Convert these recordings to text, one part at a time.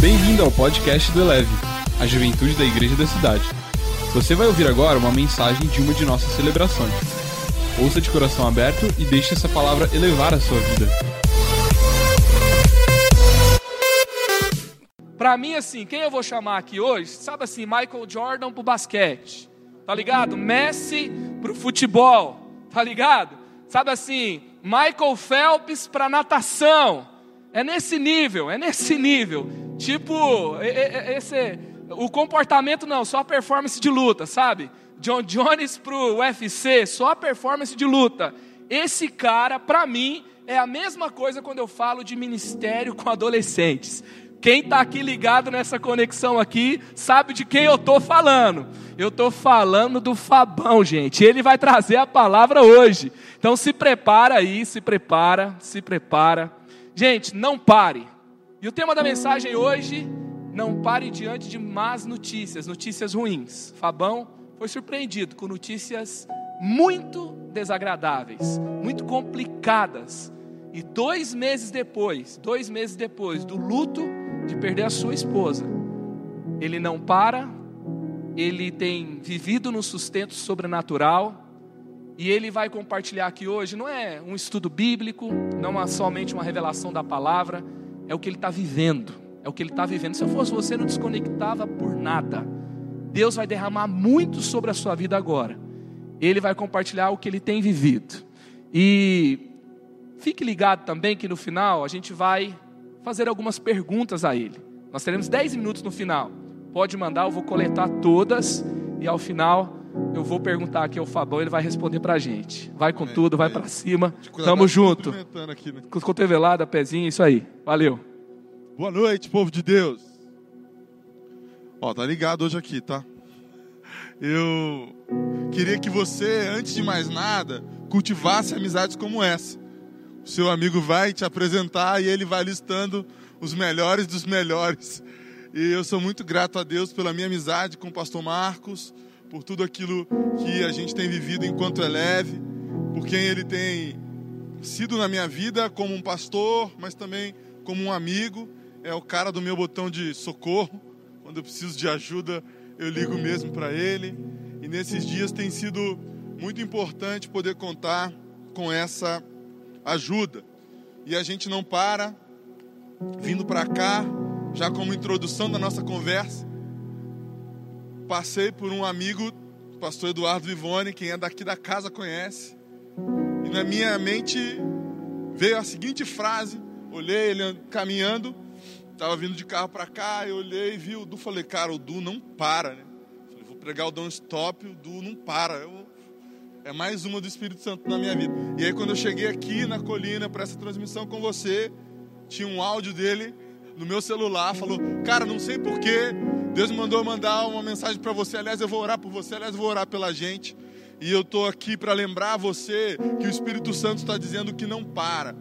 Bem-vindo ao podcast do Eleve, a juventude da igreja da cidade. Você vai ouvir agora uma mensagem de uma de nossas celebrações. Ouça de coração aberto e deixe essa palavra elevar a sua vida. Pra mim, assim, quem eu vou chamar aqui hoje, sabe assim, Michael Jordan pro basquete, tá ligado? Messi pro futebol, tá ligado? Sabe assim, Michael Phelps pra natação. É nesse nível, é nesse nível. Tipo, esse, o comportamento não, só performance de luta, sabe? John Jones pro UFC, só performance de luta. Esse cara, pra mim, é a mesma coisa quando eu falo de ministério com adolescentes. Quem está aqui ligado nessa conexão aqui sabe de quem eu estou falando. Eu estou falando do Fabão, gente. Ele vai trazer a palavra hoje. Então se prepara aí, se prepara, se prepara. Gente, não pare. E o tema da mensagem hoje, não pare diante de más notícias, notícias ruins. Fabão foi surpreendido com notícias muito desagradáveis, muito complicadas. E dois meses depois, dois meses depois do luto de perder a sua esposa, ele não para, ele tem vivido no sustento sobrenatural, e ele vai compartilhar aqui hoje, não é um estudo bíblico, não é somente uma revelação da palavra, é o que ele está vivendo, é o que ele está vivendo. Se eu fosse você, não desconectava por nada. Deus vai derramar muito sobre a sua vida agora. Ele vai compartilhar o que ele tem vivido. E fique ligado também que no final a gente vai fazer algumas perguntas a ele. Nós teremos 10 minutos no final. Pode mandar, eu vou coletar todas e ao final eu vou perguntar aqui ao Fabão, ele vai responder pra gente. Vai com é, tudo, vai é. para cima. Tamo junto. Aqui, né? Cotovelada, pezinho, isso aí. Valeu. Boa noite, povo de Deus. Ó, tá ligado hoje aqui, tá? Eu queria que você, antes de mais nada, cultivasse amizades como essa. O seu amigo vai te apresentar e ele vai listando os melhores dos melhores. E eu sou muito grato a Deus pela minha amizade com o pastor Marcos, por tudo aquilo que a gente tem vivido enquanto é leve, por quem ele tem sido na minha vida como um pastor, mas também como um amigo. É o cara do meu botão de socorro. Quando eu preciso de ajuda, eu ligo mesmo para ele. E nesses dias tem sido muito importante poder contar com essa ajuda. E a gente não para, vindo para cá, já como introdução da nossa conversa, passei por um amigo, pastor Eduardo Vivone, quem é daqui da casa conhece. E na minha mente veio a seguinte frase: olhei ele caminhando, estava vindo de carro para cá, eu olhei e vi o Du, falei, cara, o Du não para, né? Falei, vou pregar o Don't Stop, o Du não para. Eu, é mais uma do Espírito Santo na minha vida. E aí quando eu cheguei aqui na colina para essa transmissão com você, tinha um áudio dele no meu celular, falou, cara, não sei porquê, Deus me mandou mandar uma mensagem para você. Aliás, eu vou orar por você. Aliás, eu vou orar pela gente. E eu estou aqui para lembrar você que o Espírito Santo está dizendo que não para.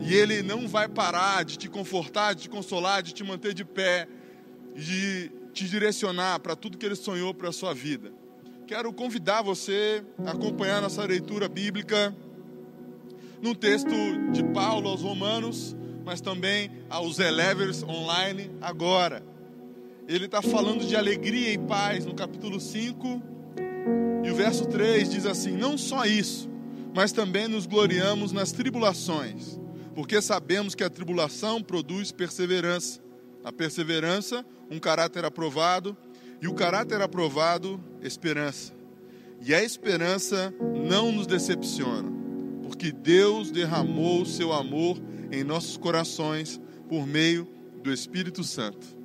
E ele não vai parar de te confortar, de te consolar, de te manter de pé, de te direcionar para tudo que ele sonhou para a sua vida. Quero convidar você a acompanhar nossa leitura bíblica num texto de Paulo aos Romanos, mas também aos Elevers online agora ele está falando de alegria e paz no capítulo 5. E o verso 3 diz assim: Não só isso, mas também nos gloriamos nas tribulações, porque sabemos que a tribulação produz perseverança. A perseverança, um caráter aprovado, e o caráter aprovado, esperança. E a esperança não nos decepciona, porque Deus derramou o seu amor em nossos corações por meio do Espírito Santo.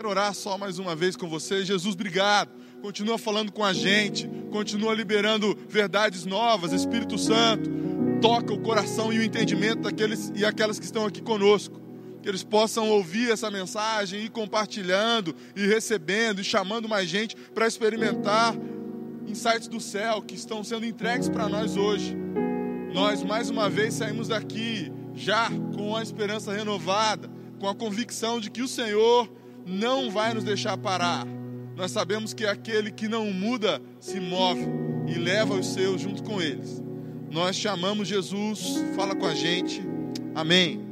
Quero orar só mais uma vez com você. Jesus, obrigado. Continua falando com a gente, continua liberando verdades novas. Espírito Santo, toca o coração e o entendimento daqueles e aquelas que estão aqui conosco. Que eles possam ouvir essa mensagem e compartilhando e recebendo e chamando mais gente para experimentar insights do céu que estão sendo entregues para nós hoje. Nós mais uma vez saímos daqui já com a esperança renovada, com a convicção de que o Senhor não vai nos deixar parar. Nós sabemos que aquele que não muda se move e leva os seus junto com eles. Nós chamamos Jesus, fala com a gente. Amém.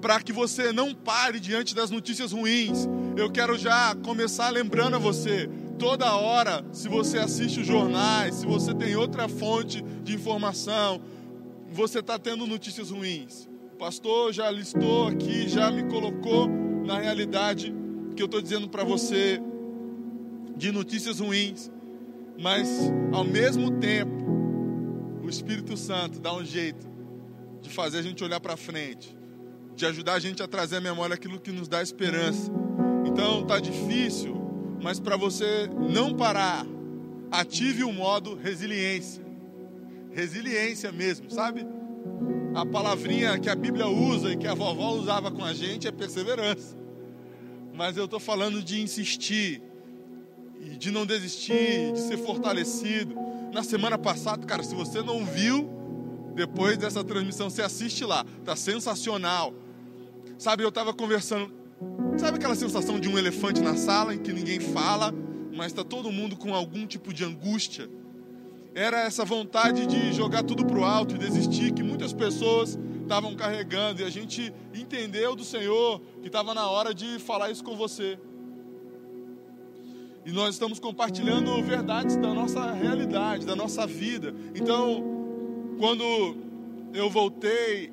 para que você não pare diante das notícias ruins. Eu quero já começar lembrando a você, toda hora, se você assiste os jornais, se você tem outra fonte de informação, você está tendo notícias ruins. O pastor já listou aqui, já me colocou na realidade que eu estou dizendo para você de notícias ruins, mas ao mesmo tempo, o Espírito Santo dá um jeito de fazer a gente olhar para frente, de ajudar a gente a trazer à memória aquilo que nos dá esperança. Então tá difícil, mas para você não parar, ative o modo resiliência. Resiliência mesmo, sabe? A palavrinha que a Bíblia usa e que a vovó usava com a gente é perseverança. Mas eu estou falando de insistir, e de não desistir, de ser fortalecido. Na semana passada, cara, se você não viu, depois dessa transmissão, você assiste lá, tá sensacional. Sabe, eu estava conversando, sabe aquela sensação de um elefante na sala em que ninguém fala, mas está todo mundo com algum tipo de angústia? Era essa vontade de jogar tudo para o alto e desistir que muitas pessoas estavam carregando. E a gente entendeu do Senhor que estava na hora de falar isso com você. E nós estamos compartilhando verdades da nossa realidade, da nossa vida. Então, quando eu voltei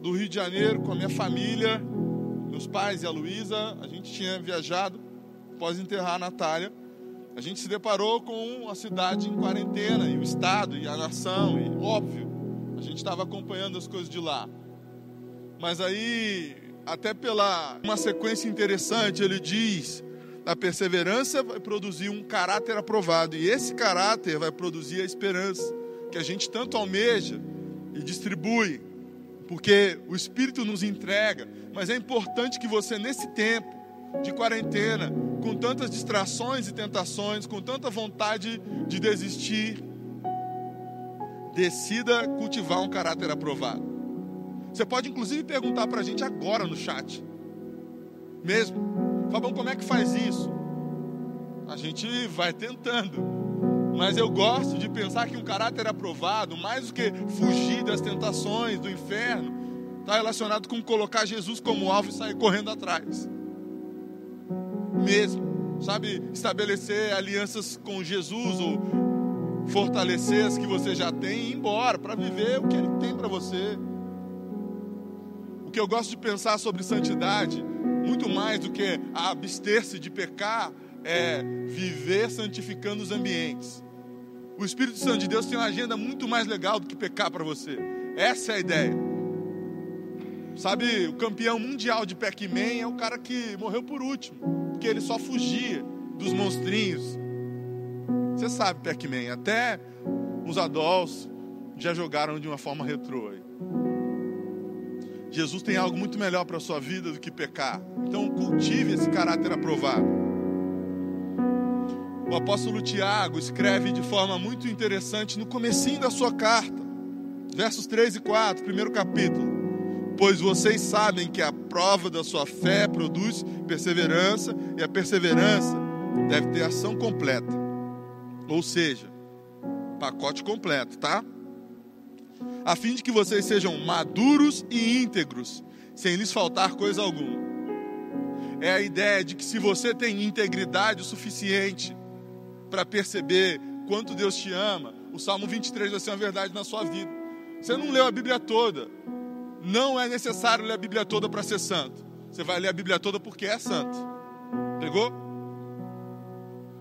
do Rio de Janeiro com a minha família, meus pais e a Luísa, a gente tinha viajado após enterrar a Natália a gente se deparou com a cidade em quarentena, e o Estado, e a nação, e óbvio, a gente estava acompanhando as coisas de lá. Mas aí, até pela uma sequência interessante, ele diz: a perseverança vai produzir um caráter aprovado, e esse caráter vai produzir a esperança, que a gente tanto almeja e distribui, porque o Espírito nos entrega, mas é importante que você, nesse tempo de quarentena, com tantas distrações e tentações, com tanta vontade de desistir, decida cultivar um caráter aprovado. Você pode inclusive perguntar para a gente agora no chat, mesmo, Fabão, como é que faz isso? A gente vai tentando, mas eu gosto de pensar que um caráter aprovado, mais do que fugir das tentações do inferno, está relacionado com colocar Jesus como alvo e sair correndo atrás mesmo, sabe? Estabelecer alianças com Jesus ou fortalecer as que você já tem e ir embora para viver o que Ele tem para você. O que eu gosto de pensar sobre santidade, muito mais do que abster-se de pecar, é viver santificando os ambientes. O Espírito Santo de Deus tem uma agenda muito mais legal do que pecar para você. Essa é a ideia. Sabe, o campeão mundial de Pac-Man é o cara que morreu por último porque ele só fugia dos monstrinhos. Você sabe, Pac-Man, até os adultos já jogaram de uma forma retrô. Jesus tem algo muito melhor para a sua vida do que pecar. Então cultive esse caráter aprovado. O apóstolo Tiago escreve de forma muito interessante no comecinho da sua carta, versos 3 e 4, primeiro capítulo pois vocês sabem que a prova da sua fé produz perseverança, e a perseverança deve ter ação completa. Ou seja, pacote completo, tá? A fim de que vocês sejam maduros e íntegros, sem lhes faltar coisa alguma. É a ideia de que se você tem integridade o suficiente para perceber quanto Deus te ama, o Salmo 23 vai ser uma verdade na sua vida. Você não leu a Bíblia toda, não é necessário ler a Bíblia toda para ser santo. Você vai ler a Bíblia toda porque é santo. Pegou?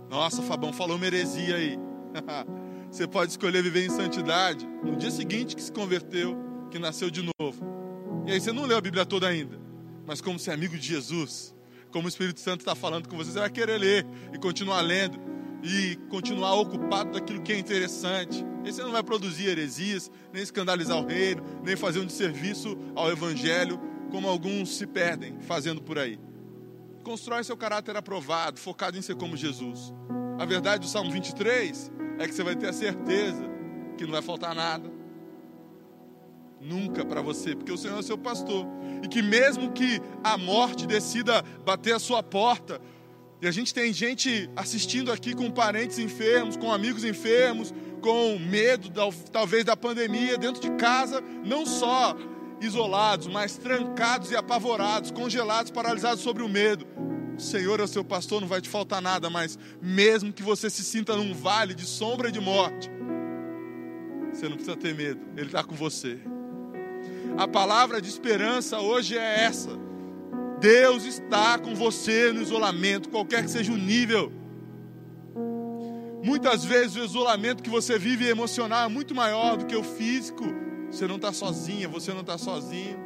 Nossa, Fabão falou uma heresia aí. Você pode escolher viver em santidade no dia seguinte que se converteu, que nasceu de novo. E aí você não leu a Bíblia toda ainda. Mas como você é amigo de Jesus, como o Espírito Santo está falando com você, você vai querer ler e continuar lendo e continuar ocupado daquilo que é interessante. E você não vai produzir heresias, nem escandalizar o reino, nem fazer um desserviço ao evangelho, como alguns se perdem fazendo por aí. Constrói seu caráter aprovado, focado em ser como Jesus. A verdade do Salmo 23 é que você vai ter a certeza que não vai faltar nada. Nunca para você, porque o Senhor é seu pastor. E que mesmo que a morte decida bater a sua porta, e a gente tem gente assistindo aqui com parentes enfermos, com amigos enfermos, com medo talvez da pandemia dentro de casa, não só isolados, mas trancados e apavorados, congelados, paralisados sobre o medo. O Senhor é o seu pastor, não vai te faltar nada, mas mesmo que você se sinta num vale de sombra e de morte, você não precisa ter medo, Ele está com você. A palavra de esperança hoje é essa. Deus está com você no isolamento, qualquer que seja o nível. Muitas vezes o isolamento que você vive emocional é muito maior do que o físico. Você não está sozinha, você não está sozinho.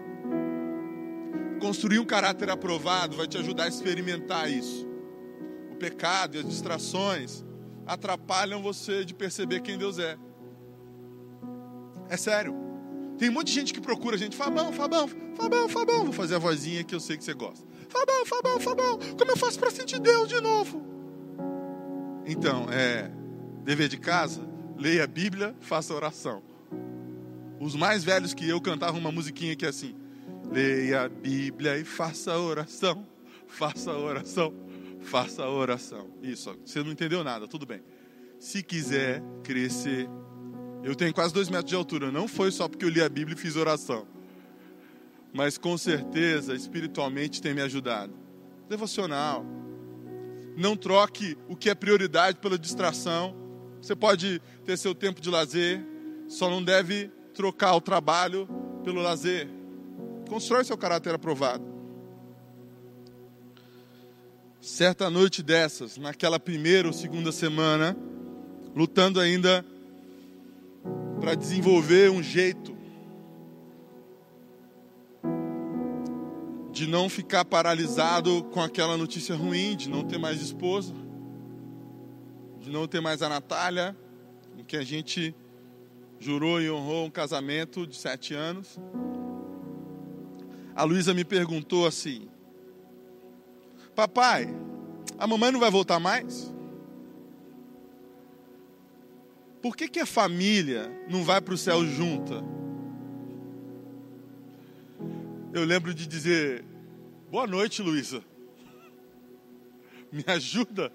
Construir um caráter aprovado vai te ajudar a experimentar isso. O pecado e as distrações atrapalham você de perceber quem Deus é. É sério. Tem um monte de gente que procura a gente. Fabão, Fabão, Fabão, Fabão. Vou fazer a vozinha que eu sei que você gosta. Fabão, Fabão, Fabão. Como eu faço para sentir Deus de novo? Então, é dever de casa, leia a Bíblia, faça oração. Os mais velhos que eu cantavam uma musiquinha que é assim: leia a Bíblia e faça oração, faça oração, faça oração. Isso, você não entendeu nada, tudo bem. Se quiser crescer eu tenho quase dois metros de altura. Não foi só porque eu li a Bíblia e fiz oração. Mas com certeza, espiritualmente, tem me ajudado. Devocional. Não troque o que é prioridade pela distração. Você pode ter seu tempo de lazer, só não deve trocar o trabalho pelo lazer. Constrói seu caráter aprovado. Certa noite dessas, naquela primeira ou segunda semana, lutando ainda para desenvolver um jeito de não ficar paralisado com aquela notícia ruim, de não ter mais esposa, de não ter mais a Natália, com que a gente jurou e honrou um casamento de sete anos. A Luísa me perguntou assim: Papai, a mamãe não vai voltar mais? Por que, que a família não vai para o céu junta? Eu lembro de dizer: Boa noite, Luísa. Me ajuda.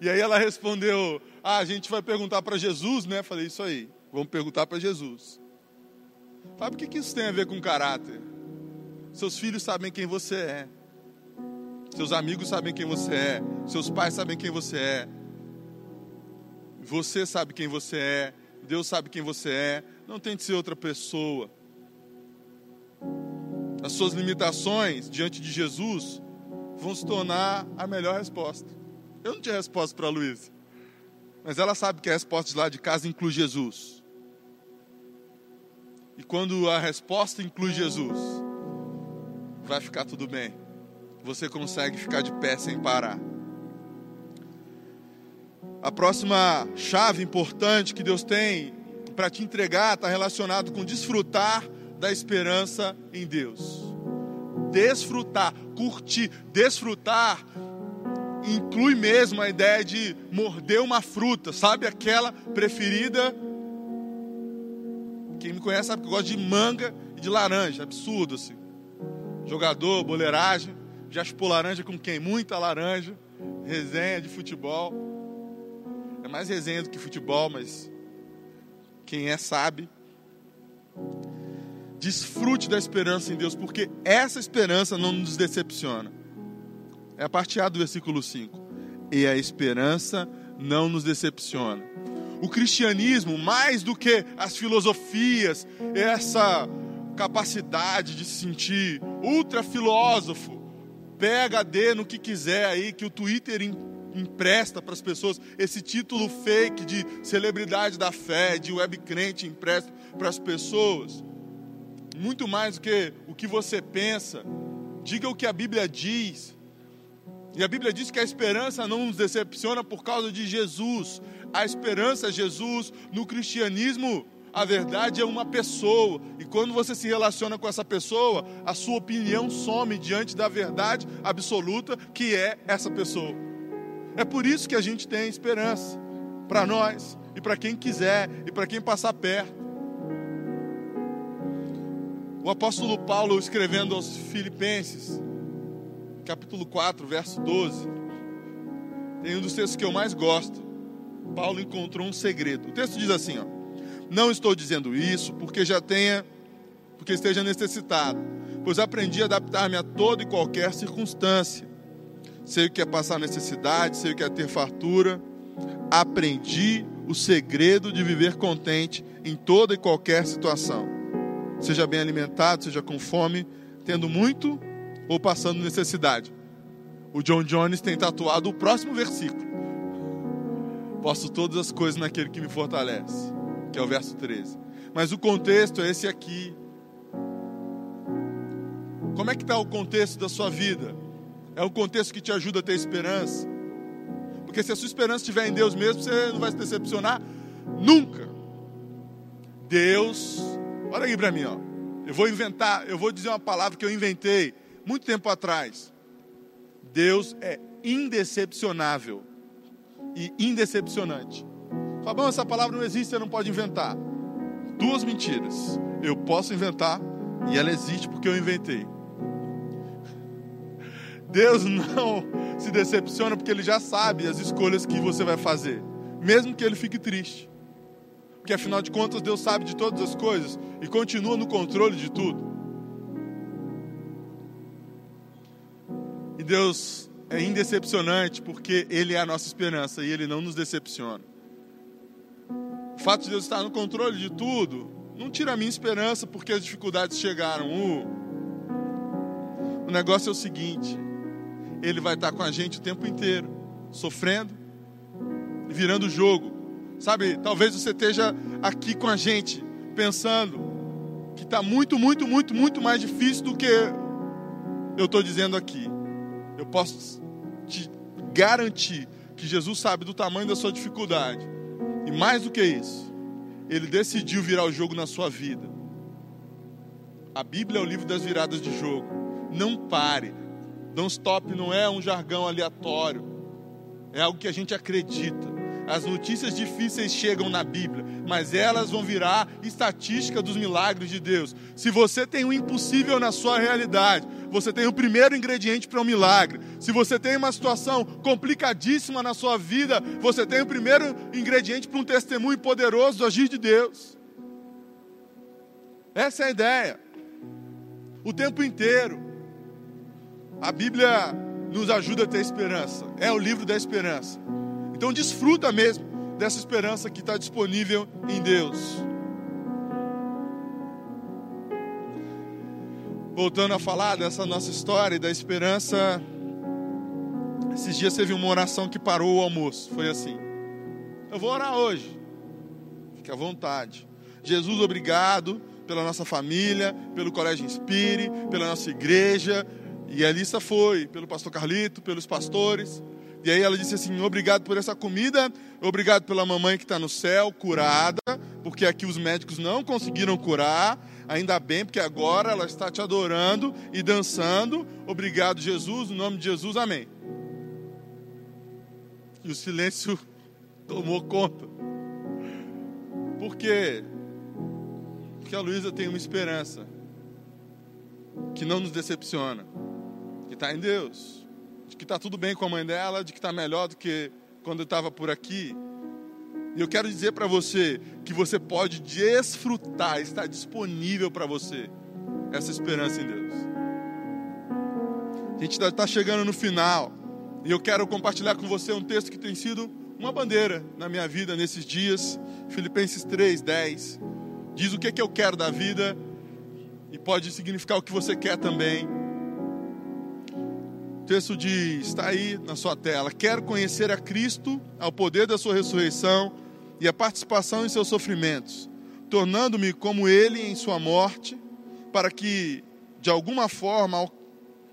E aí ela respondeu: Ah, a gente vai perguntar para Jesus, né? Falei: Isso aí, vamos perguntar para Jesus. Sabe o que, que isso tem a ver com caráter? Seus filhos sabem quem você é. Seus amigos sabem quem você é. Seus pais sabem quem você é. Você sabe quem você é, Deus sabe quem você é. Não tente ser outra pessoa. As suas limitações diante de Jesus vão se tornar a melhor resposta. Eu não tinha resposta para a Luísa, mas ela sabe que a resposta de lá de casa inclui Jesus. E quando a resposta inclui Jesus, vai ficar tudo bem. Você consegue ficar de pé sem parar. A próxima chave importante que Deus tem para te entregar está relacionado com desfrutar da esperança em Deus. Desfrutar, curtir, desfrutar inclui mesmo a ideia de morder uma fruta, sabe aquela preferida? Quem me conhece sabe que eu gosto de manga e de laranja, absurdo assim. Jogador, boleiragem, já chupou laranja com quem? Muita laranja, resenha de futebol. É mais resenha do que futebol, mas quem é sabe. Desfrute da esperança em Deus, porque essa esperança não nos decepciona. É a parte A do versículo 5. E a esperança não nos decepciona. O cristianismo, mais do que as filosofias, essa capacidade de se sentir ultra filósofo, PHD no que quiser aí, que o Twitter empresta para as pessoas esse título fake de celebridade da fé, de web crente empresta para as pessoas. Muito mais do que o que você pensa. Diga o que a Bíblia diz. E a Bíblia diz que a esperança não nos decepciona por causa de Jesus. A esperança é Jesus no cristianismo. A verdade é uma pessoa, e quando você se relaciona com essa pessoa, a sua opinião some diante da verdade absoluta que é essa pessoa. É por isso que a gente tem esperança para nós e para quem quiser e para quem passar perto. O apóstolo Paulo escrevendo aos Filipenses, capítulo 4, verso 12, tem um dos textos que eu mais gosto. Paulo encontrou um segredo. O texto diz assim, ó: Não estou dizendo isso porque já tenha porque esteja necessitado, pois aprendi a adaptar-me a toda e qualquer circunstância. Sei o que é passar necessidade, sei o que é ter fartura. Aprendi o segredo de viver contente em toda e qualquer situação. Seja bem alimentado, seja com fome, tendo muito ou passando necessidade. O John Jones tem tatuado o próximo versículo. Posso todas as coisas naquele que me fortalece, que é o verso 13. Mas o contexto é esse aqui. Como é que está o contexto da sua vida? É um contexto que te ajuda a ter esperança? Porque se a sua esperança estiver em Deus mesmo, você não vai se decepcionar nunca. Deus, olha aqui para mim, ó. Eu vou inventar, eu vou dizer uma palavra que eu inventei muito tempo atrás. Deus é indecepcionável e indecepcionante. Fabão, essa palavra não existe, você não pode inventar. Duas mentiras. Eu posso inventar e ela existe porque eu inventei. Deus não se decepciona porque Ele já sabe as escolhas que você vai fazer, mesmo que Ele fique triste. Porque afinal de contas, Deus sabe de todas as coisas e continua no controle de tudo. E Deus é indecepcionante porque Ele é a nossa esperança e Ele não nos decepciona. O fato de Deus estar no controle de tudo não tira a minha esperança porque as dificuldades chegaram. Uh, o negócio é o seguinte: ele vai estar com a gente o tempo inteiro, sofrendo e virando o jogo. Sabe, talvez você esteja aqui com a gente, pensando que está muito, muito, muito, muito mais difícil do que eu estou dizendo aqui. Eu posso te garantir que Jesus sabe do tamanho da sua dificuldade. E mais do que isso, Ele decidiu virar o jogo na sua vida. A Bíblia é o livro das viradas de jogo. Não pare, Don't stop não é um jargão aleatório, é algo que a gente acredita. As notícias difíceis chegam na Bíblia, mas elas vão virar estatística dos milagres de Deus. Se você tem o um impossível na sua realidade, você tem o primeiro ingrediente para um milagre. Se você tem uma situação complicadíssima na sua vida, você tem o primeiro ingrediente para um testemunho poderoso do agir de Deus. Essa é a ideia. O tempo inteiro. A Bíblia nos ajuda a ter esperança. É o livro da esperança. Então desfruta mesmo dessa esperança que está disponível em Deus. Voltando a falar dessa nossa história e da esperança, esses dias teve uma oração que parou o almoço. Foi assim: Eu vou orar hoje. Fique à vontade. Jesus, obrigado pela nossa família, pelo Colégio Inspire, pela nossa igreja, e a lista foi pelo pastor Carlito, pelos pastores. E aí ela disse assim: obrigado por essa comida, obrigado pela mamãe que está no céu, curada, porque aqui os médicos não conseguiram curar. Ainda bem, porque agora ela está te adorando e dançando. Obrigado, Jesus, no nome de Jesus, amém. E o silêncio tomou conta. Por quê? Porque a Luísa tem uma esperança que não nos decepciona que está em Deus, de que está tudo bem com a mãe dela, de que está melhor do que quando estava por aqui. E eu quero dizer para você que você pode desfrutar, está disponível para você essa esperança em Deus. A gente está chegando no final e eu quero compartilhar com você um texto que tem sido uma bandeira na minha vida nesses dias. Filipenses 3, 10. Diz o que, que eu quero da vida e pode significar o que você quer também. O texto diz, está aí na sua tela: Quero conhecer a Cristo, ao poder da sua ressurreição e a participação em seus sofrimentos, tornando-me como ele em sua morte, para que de alguma forma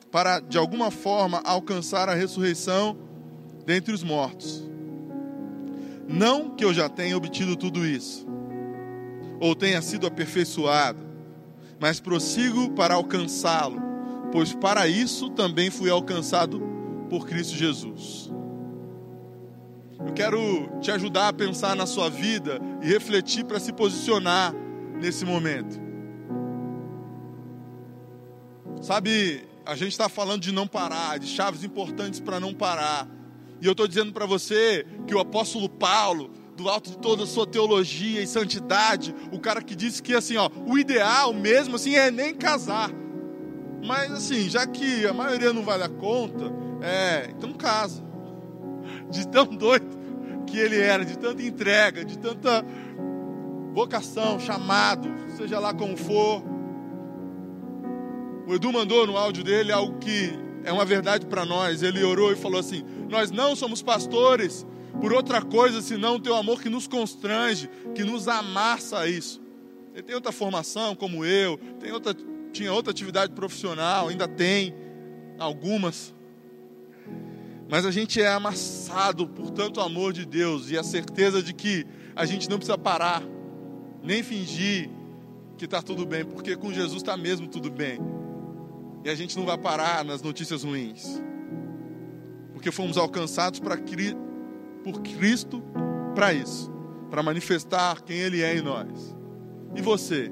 para de alguma forma alcançar a ressurreição dentre os mortos. Não que eu já tenha obtido tudo isso, ou tenha sido aperfeiçoado, mas prossigo para alcançá-lo pois para isso também fui alcançado por Cristo Jesus. Eu quero te ajudar a pensar na sua vida e refletir para se posicionar nesse momento. Sabe, a gente está falando de não parar, de chaves importantes para não parar. E eu estou dizendo para você que o apóstolo Paulo, do alto de toda a sua teologia e santidade, o cara que disse que assim, ó, o ideal mesmo assim é nem casar. Mas assim, já que a maioria não vai dar conta, é, então casa. De tão doido que ele era, de tanta entrega, de tanta vocação, chamado, seja lá como for. O Edu mandou no áudio dele algo que é uma verdade para nós. Ele orou e falou assim: Nós não somos pastores por outra coisa senão o teu amor que nos constrange, que nos amassa a isso. Ele tem outra formação, como eu, tem outra, tinha outra atividade profissional, ainda tem algumas. Mas a gente é amassado por tanto amor de Deus e a certeza de que a gente não precisa parar, nem fingir que está tudo bem, porque com Jesus está mesmo tudo bem. E a gente não vai parar nas notícias ruins, porque fomos alcançados para por Cristo para isso, para manifestar quem Ele é em nós. E você?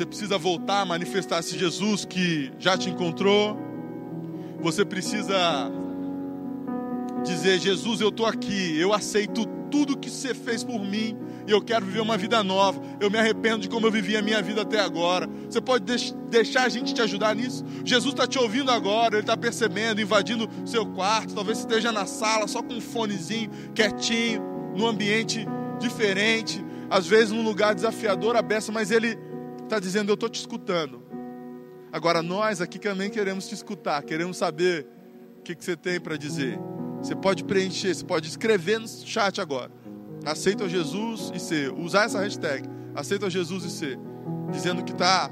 Você precisa voltar a manifestar esse Jesus que já te encontrou. Você precisa dizer: Jesus, eu estou aqui, eu aceito tudo que você fez por mim e eu quero viver uma vida nova. Eu me arrependo de como eu vivi a minha vida até agora. Você pode deixar a gente te ajudar nisso? Jesus está te ouvindo agora, ele está percebendo, invadindo seu quarto. Talvez esteja na sala só com um fonezinho, quietinho, num ambiente diferente, às vezes num lugar desafiador, a beça, mas ele está dizendo: Eu estou te escutando. Agora, nós aqui também queremos te escutar, queremos saber o que, que você tem para dizer. Você pode preencher, você pode escrever no chat agora. Aceita Jesus e ser. Usar essa hashtag. Aceita Jesus e ser. Dizendo que está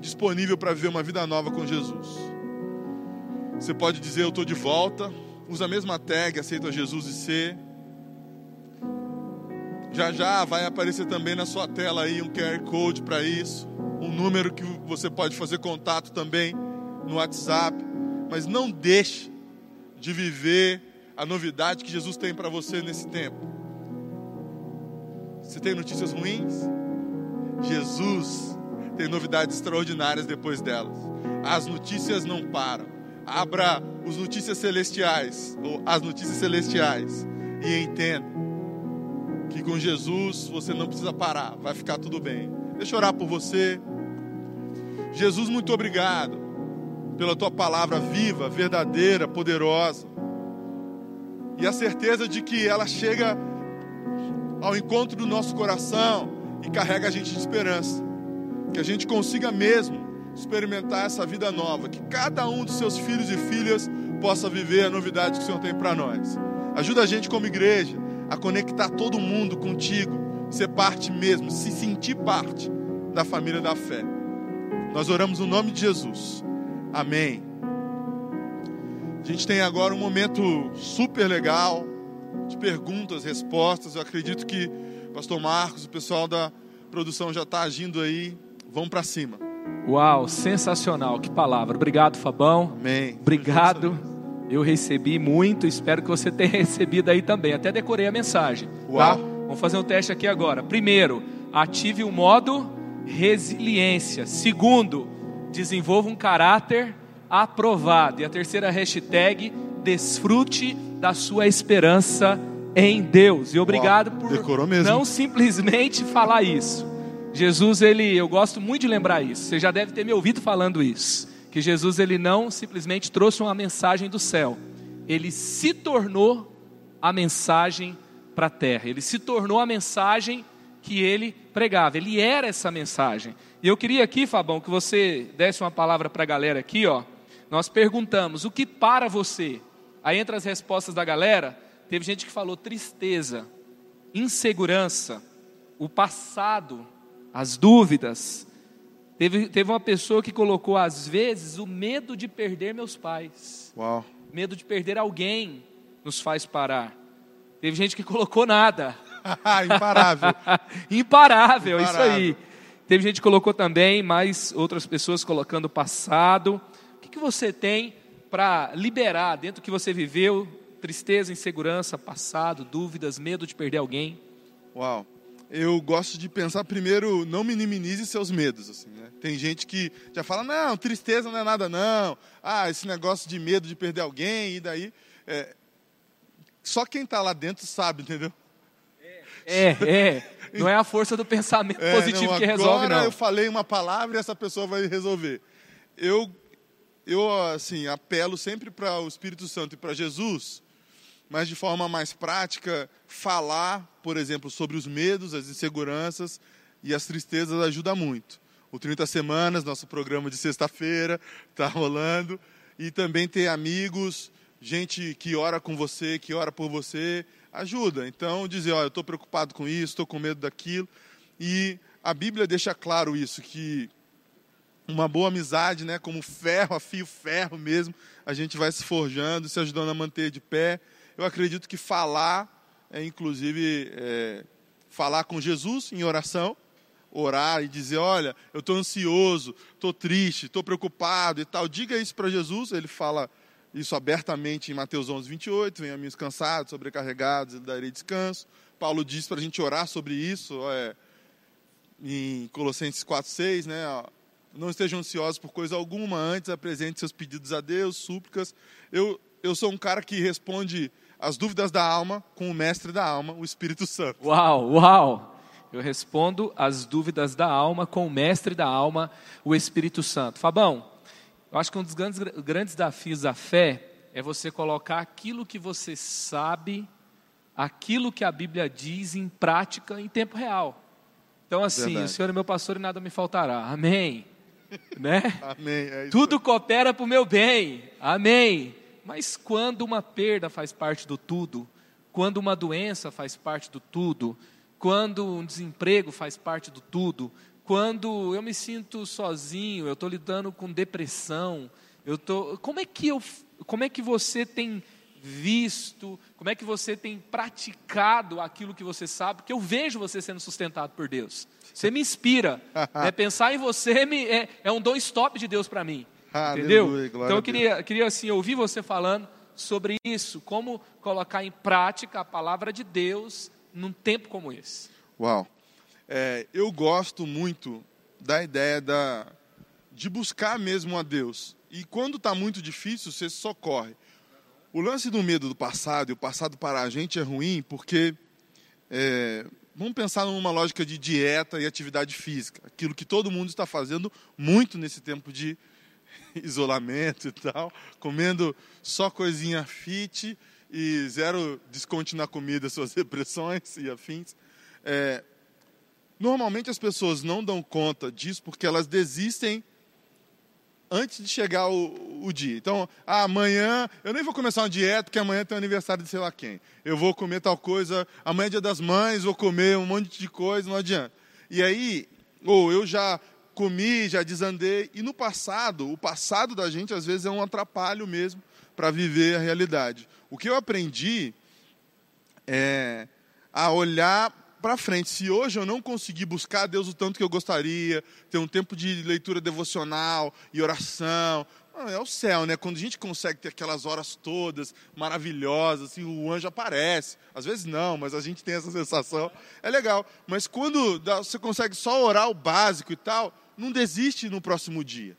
disponível para viver uma vida nova com Jesus. Você pode dizer eu estou de volta. Usa a mesma tag, aceita Jesus e ser. Já já vai aparecer também na sua tela aí um QR Code para isso. Um número que você pode fazer contato também no WhatsApp. Mas não deixe de viver a novidade que Jesus tem para você nesse tempo. Você tem notícias ruins? Jesus tem novidades extraordinárias depois delas. As notícias não param. Abra os notícias celestiais, ou as notícias celestiais, e entenda que com Jesus você não precisa parar, vai ficar tudo bem. Deixa eu orar por você. Jesus, muito obrigado pela tua palavra viva, verdadeira, poderosa e a certeza de que ela chega ao encontro do nosso coração e carrega a gente de esperança. Que a gente consiga mesmo experimentar essa vida nova, que cada um dos seus filhos e filhas possa viver a novidade que o Senhor tem para nós. Ajuda a gente como igreja a conectar todo mundo contigo, ser parte mesmo, se sentir parte da família da fé. Nós oramos no nome de Jesus. Amém. A gente tem agora um momento super legal de perguntas, respostas. Eu acredito que o pastor Marcos, o pessoal da produção já está agindo aí. Vamos para cima. Uau, sensacional. Que palavra. Obrigado, Fabão. Amém. Obrigado. Eu recebi muito, espero que você tenha recebido aí também. Até decorei a mensagem. Tá? Uau. Tá? Vamos fazer um teste aqui agora. Primeiro, ative o modo resiliência. Segundo, desenvolva um caráter aprovado. E a terceira hashtag, desfrute da sua esperança em Deus. E obrigado Uau, por não simplesmente falar isso. Jesus, ele, eu gosto muito de lembrar isso. Você já deve ter me ouvido falando isso, que Jesus ele não simplesmente trouxe uma mensagem do céu. Ele se tornou a mensagem para a terra. Ele se tornou a mensagem que ele pregava. Ele era essa mensagem. E eu queria aqui, Fabão, que você desse uma palavra para a galera aqui, ó. Nós perguntamos: o que para você? Aí, entre as respostas da galera, teve gente que falou tristeza, insegurança, o passado, as dúvidas. Teve, teve uma pessoa que colocou, às vezes, o medo de perder meus pais. Uau. Medo de perder alguém nos faz parar. Teve gente que colocou nada. Imparável. Imparável, Imparável, isso aí. Teve gente que colocou também, mas outras pessoas colocando o passado que você tem para liberar dentro do que você viveu? Tristeza, insegurança, passado, dúvidas, medo de perder alguém? Uau. Eu gosto de pensar primeiro, não minimize seus medos. Assim, né? Tem gente que já fala, não, tristeza não é nada não. Ah, esse negócio de medo de perder alguém, e daí... É... só quem está lá dentro sabe, entendeu? É, é. Não é a força do pensamento É, positivo não, que resolve, agora não. eu falei uma palavra e essa pessoa vai resolver. Eu, eu assim, apelo sempre para o Espírito Santo e para Jesus, mas de forma mais prática, falar, por exemplo, sobre os medos, as inseguranças e as tristezas ajuda muito. O 30 Semanas, nosso programa de sexta-feira, está rolando. E também ter amigos, gente que ora com você, que ora por você, ajuda. Então, dizer, ó, eu estou preocupado com isso, estou com medo daquilo. E a Bíblia deixa claro isso, que uma boa amizade, né, como ferro, a fio ferro mesmo, a gente vai se forjando, se ajudando a manter de pé. Eu acredito que falar, é inclusive é, falar com Jesus em oração, orar e dizer, olha, eu estou ansioso, estou triste, estou preocupado e tal. Diga isso para Jesus, ele fala isso abertamente em Mateus 11, 28, venha a mim cansados, sobrecarregados, e darei descanso. Paulo diz para a gente orar sobre isso, é, em Colossenses 4, 6, né, não estejam ansiosos por coisa alguma, antes apresente seus pedidos a Deus, súplicas. Eu, eu sou um cara que responde as dúvidas da alma com o mestre da alma, o Espírito Santo. Uau, uau! Eu respondo as dúvidas da alma com o mestre da alma, o Espírito Santo. Fabão, eu acho que um dos grandes, grandes desafios da fé é você colocar aquilo que você sabe, aquilo que a Bíblia diz em prática em tempo real. Então, assim, Verdade. o Senhor é meu pastor e nada me faltará. Amém. né? Amém. É. Tudo coopera para o meu bem. Amém. Mas quando uma perda faz parte do tudo, quando uma doença faz parte do tudo, quando um desemprego faz parte do tudo, quando eu me sinto sozinho, eu estou lidando com depressão, eu tô, como é que eu, como é que você tem visto, como é que você tem praticado aquilo que você sabe? Porque eu vejo você sendo sustentado por Deus. Você me inspira. né? Pensar em você me- é, é um dom stop de Deus para mim. Entendeu? Aleluia, Então eu queria, queria assim, ouvir você falando sobre isso, como colocar em prática a palavra de Deus num tempo como esse. Uau. É, eu gosto muito da ideia da, de buscar mesmo a Deus. E quando está muito difícil, você socorre. O lance do medo do passado, e o passado para a gente é ruim porque é, vamos pensar numa lógica de dieta e atividade física, aquilo que todo mundo está fazendo muito nesse tempo de isolamento e tal, comendo só coisinha fit e zero desconto na comida, suas depressões e afins. É, normalmente as pessoas não dão conta disso porque elas desistem antes de chegar o, o dia. Então, ah, amanhã eu nem vou começar uma dieta porque amanhã tem o aniversário de sei lá quem. Eu vou comer tal coisa, amanhã é dia das mães, vou comer um monte de coisa, não adianta. E aí, ou eu já comi, já desandei. E no passado, o passado da gente às vezes é um atrapalho mesmo para viver a realidade. O que eu aprendi é a olhar para frente. Se hoje eu não conseguir buscar a Deus o tanto que eu gostaria, ter um tempo de leitura devocional e oração, é o céu, né? Quando a gente consegue ter aquelas horas todas maravilhosas, assim, o anjo aparece. Às vezes não, mas a gente tem essa sensação. É legal. Mas quando você consegue só orar o básico e tal, não desiste no próximo dia.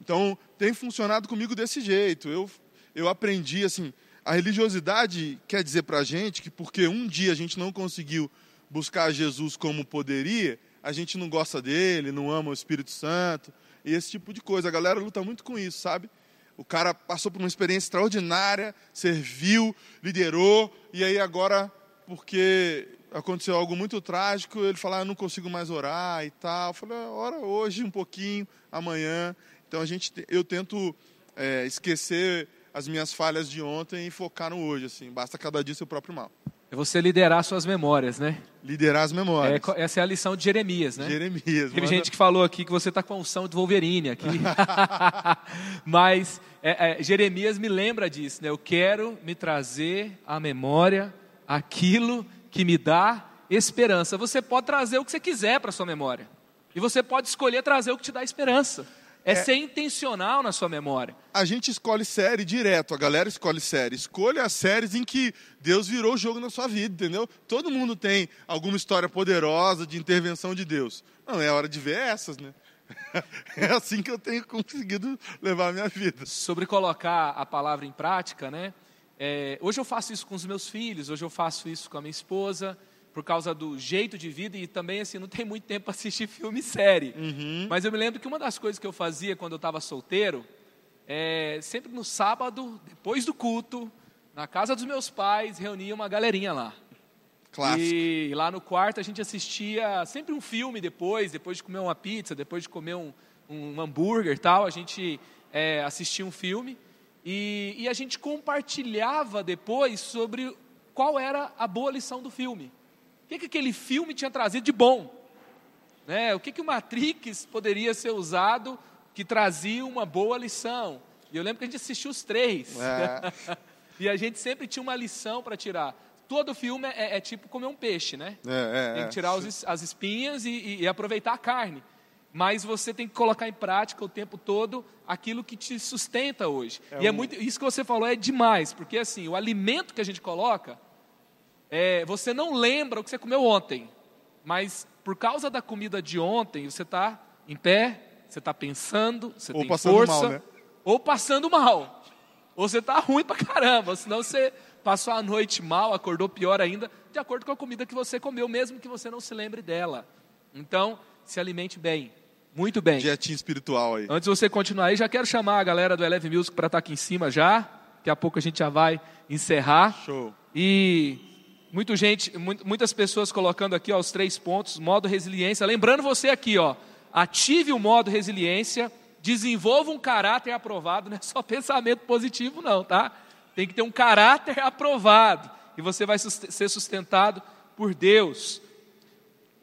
Então, tem funcionado comigo desse jeito. Eu, eu aprendi, assim, a religiosidade quer dizer para a gente que porque um dia a gente não conseguiu buscar Jesus como poderia, a gente não gosta dele, não ama o Espírito Santo, e esse tipo de coisa. A galera luta muito com isso, sabe? O cara passou por uma experiência extraordinária, serviu, liderou, e aí agora, porque aconteceu algo muito trágico, ele fala, ah, eu não consigo mais orar e tal. Eu falei, "Ah, ora hoje um pouquinho, amanhã. Então a gente, te- eu tento é, esquecer as minhas falhas de ontem e focar no hoje, assim. Basta cada dia seu próprio mal. É você liderar suas memórias, né? Liderar as É, memórias. co- essa é a lição de Jeremias, né? Jeremias. Teve manda- gente que falou aqui que você está com a unção de Wolverine aqui. Mas é, é, Jeremias me lembra disso, né? Eu quero me trazer à memória aquilo que me dá esperança. Você pode trazer o que você quiser para sua memória. E você pode escolher trazer o que te dá esperança. É, ser intencional na sua memória. A gente escolhe série direto, a galera escolhe série. Escolha as séries em que Deus virou o jogo na sua vida, entendeu? Todo mundo tem alguma história poderosa de intervenção de Deus. Não, é hora de ver essas, né? É assim que eu tenho conseguido levar a minha vida. sobre colocar a palavra em prática, né? é, hoje eu faço isso com os meus filhos, hoje eu faço isso com a minha esposa, por causa do jeito de vida e também assim não tem muito tempo para assistir filme e série. Uhum. Mas eu me lembro que uma das coisas que eu fazia quando eu estava solteiro, é, sempre no sábado, depois do culto, na casa dos meus pais, reunia uma galerinha lá. Clássico. E lá no quarto a gente assistia sempre um filme depois, depois de comer uma pizza, depois de comer um, um hambúrguer e tal, a gente é, assistia um filme e, e a gente compartilhava depois sobre qual era a boa lição do filme. O que, que aquele filme tinha trazido de bom? Né? O que, que o Matrix poderia ser usado que trazia uma boa lição? E eu lembro que a gente assistiu os três. É. e a gente sempre tinha uma lição para tirar. Todo filme é, é, tipo comer um peixe, né? É, é, Tem é. que tirar os- as espinhas e, e- e aproveitar a carne. Mas você tem que colocar em prática o tempo todo aquilo que te sustenta hoje. e é muito, isso que você falou é demais, porque assim, o alimento que a gente coloca, é, você não lembra o que você comeu ontem, mas por causa da comida de ontem, você está em pé, você está pensando, você Ou tem força, mal, né? ou passando mal. Ou você está ruim pra caramba, senão você passou a noite mal, acordou pior ainda, de acordo com a comida que você comeu, mesmo que você não se lembre dela. Então, se alimente bem, muito bem. Dietinha espiritual aí. Antes de você continuar aí, já quero chamar a galera do Eleve Music para estar aqui em cima já. Daqui a pouco a gente já vai encerrar. Show. E muito gente, mu- muitas pessoas colocando aqui ó, os três pontos, modo resiliência. Lembrando você aqui, ó, ative o modo resiliência, desenvolva um caráter aprovado, não é só pensamento positivo não, tá? Tem que ter um caráter aprovado e você vai ser sustentado por Deus.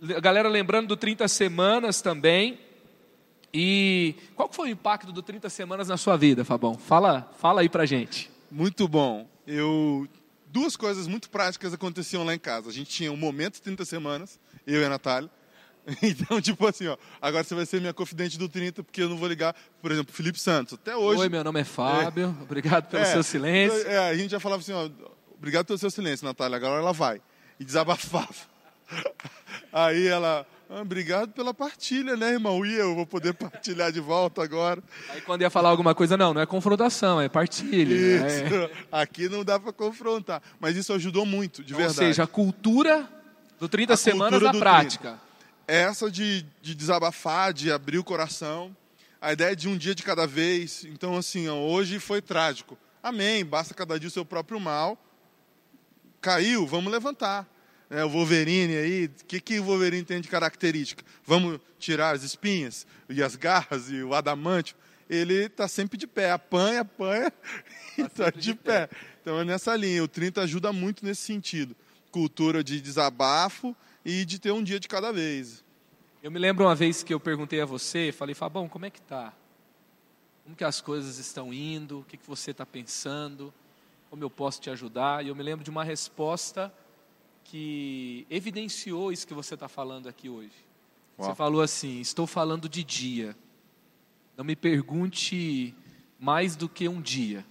Galera lembrando do 30 semanas também. E qual foi o impacto do 30 semanas na sua vida, Fabão? Fala, fala aí pra gente. Muito bom. Eu duas coisas muito práticas aconteciam lá em casa. A gente tinha um momento 30 semanas, eu e a Natália. Então, tipo assim, ó, agora você vai ser minha confidente do 30, porque eu não vou ligar, por exemplo, Felipe Santos. Até hoje. Oi, meu nome é Fábio. Obrigado pelo É, seu silêncio. É, a gente já falava assim, ó, obrigado pelo seu silêncio, Natália. Agora ela vai. E desabafava. Aí ela, ah, obrigado pela partilha, né, irmão? E eu vou poder partilhar de volta agora. Aí quando ia falar alguma coisa, não, não é confrontação, é partilha. Isso. né? Aqui não dá para confrontar. Mas isso ajudou muito, de Ou verdade. seja, a cultura do 30 A semanas na do prática. essa de, de desabafar, de abrir o coração, a ideia de um dia de cada vez. Então, assim, ó, hoje foi trágico. Amém, basta cada dia o seu próprio mal. Caiu, vamos levantar. É, o Wolverine aí, o que, que o Wolverine tem de característica? Vamos tirar as espinhas e as garras e o adamante. Ele está sempre de pé, apanha, apanha e está sempre de de pé. Então é nessa linha. O 30 ajuda muito nesse sentido. Cultura de desabafo e de ter um dia de cada vez. Eu me lembro uma vez que eu perguntei a você, falei, Fabão, como é que tá? Como que as coisas estão indo? O que, que você está pensando? Como eu posso te ajudar? E eu me lembro de uma resposta que evidenciou isso que você está falando aqui hoje. Uau. Você falou assim: estou falando de dia. Não me pergunte mais do que um dia.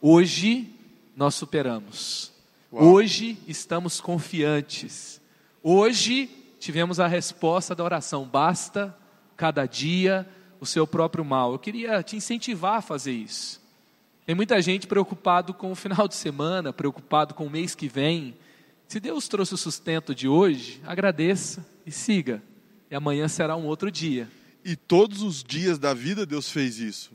Hoje nós superamos. Uau. Hoje estamos confiantes. Hoje tivemos a resposta da oração. Basta cada dia o seu próprio mal. Eu queria te incentivar a fazer isso. Tem muita gente preocupado com o final de semana, preocupado com o mês que vem. Se Deus trouxe o sustento de hoje, agradeça e siga. E amanhã será um outro dia. E todos os dias da vida Deus fez isso.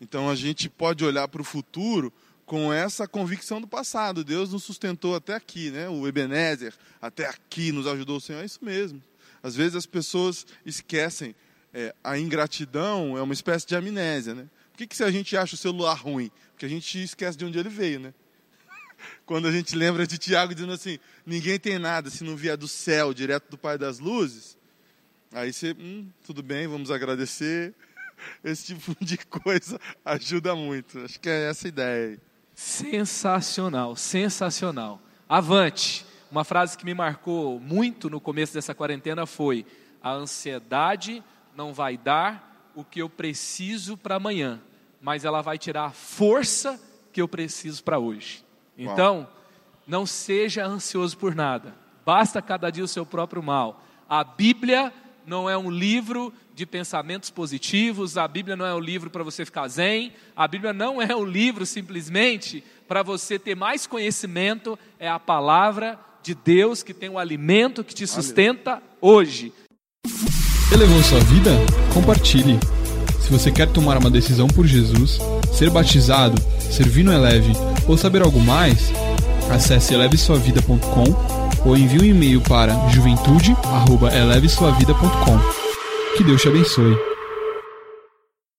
Então a gente pode olhar para o futuro com essa convicção do passado. Deus nos sustentou até aqui, né? O Ebenezer, até aqui nos ajudou o Senhor. É isso mesmo. Às vezes as pessoas esquecem. é, a ingratidão é uma espécie de amnésia, né? Por que, que se a gente acha o celular ruim? Porque a gente esquece de onde ele veio, né? Quando a gente lembra de Tiago dizendo assim: ninguém tem nada se não vier do céu, direto do Pai das Luzes. Aí você, hum, tudo bem, vamos agradecer. Esse tipo de coisa ajuda muito. Acho que é essa a ideia aí. Sensacional, sensacional. Avante. Uma frase que me marcou muito no começo dessa quarentena foi: a ansiedade não vai dar o que eu preciso para amanhã, mas ela vai tirar a força que eu preciso para hoje. Então, não seja ansioso por nada. Basta cada dia o seu próprio mal. A Bíblia não é um livro de pensamentos positivos, a Bíblia não é o livro para você ficar zen, a Bíblia não é o livro simplesmente para você ter mais conhecimento, é a palavra de Deus que tem o alimento que te sustenta hoje. Elevou sua vida? Compartilhe. Se você quer tomar uma decisão por Jesus, ser batizado, servir no Eleve ou saber algo mais, acesse elevesuavida.com ou envie um e-mail para juventude@elevesuavida.com. Que Deus te abençoe.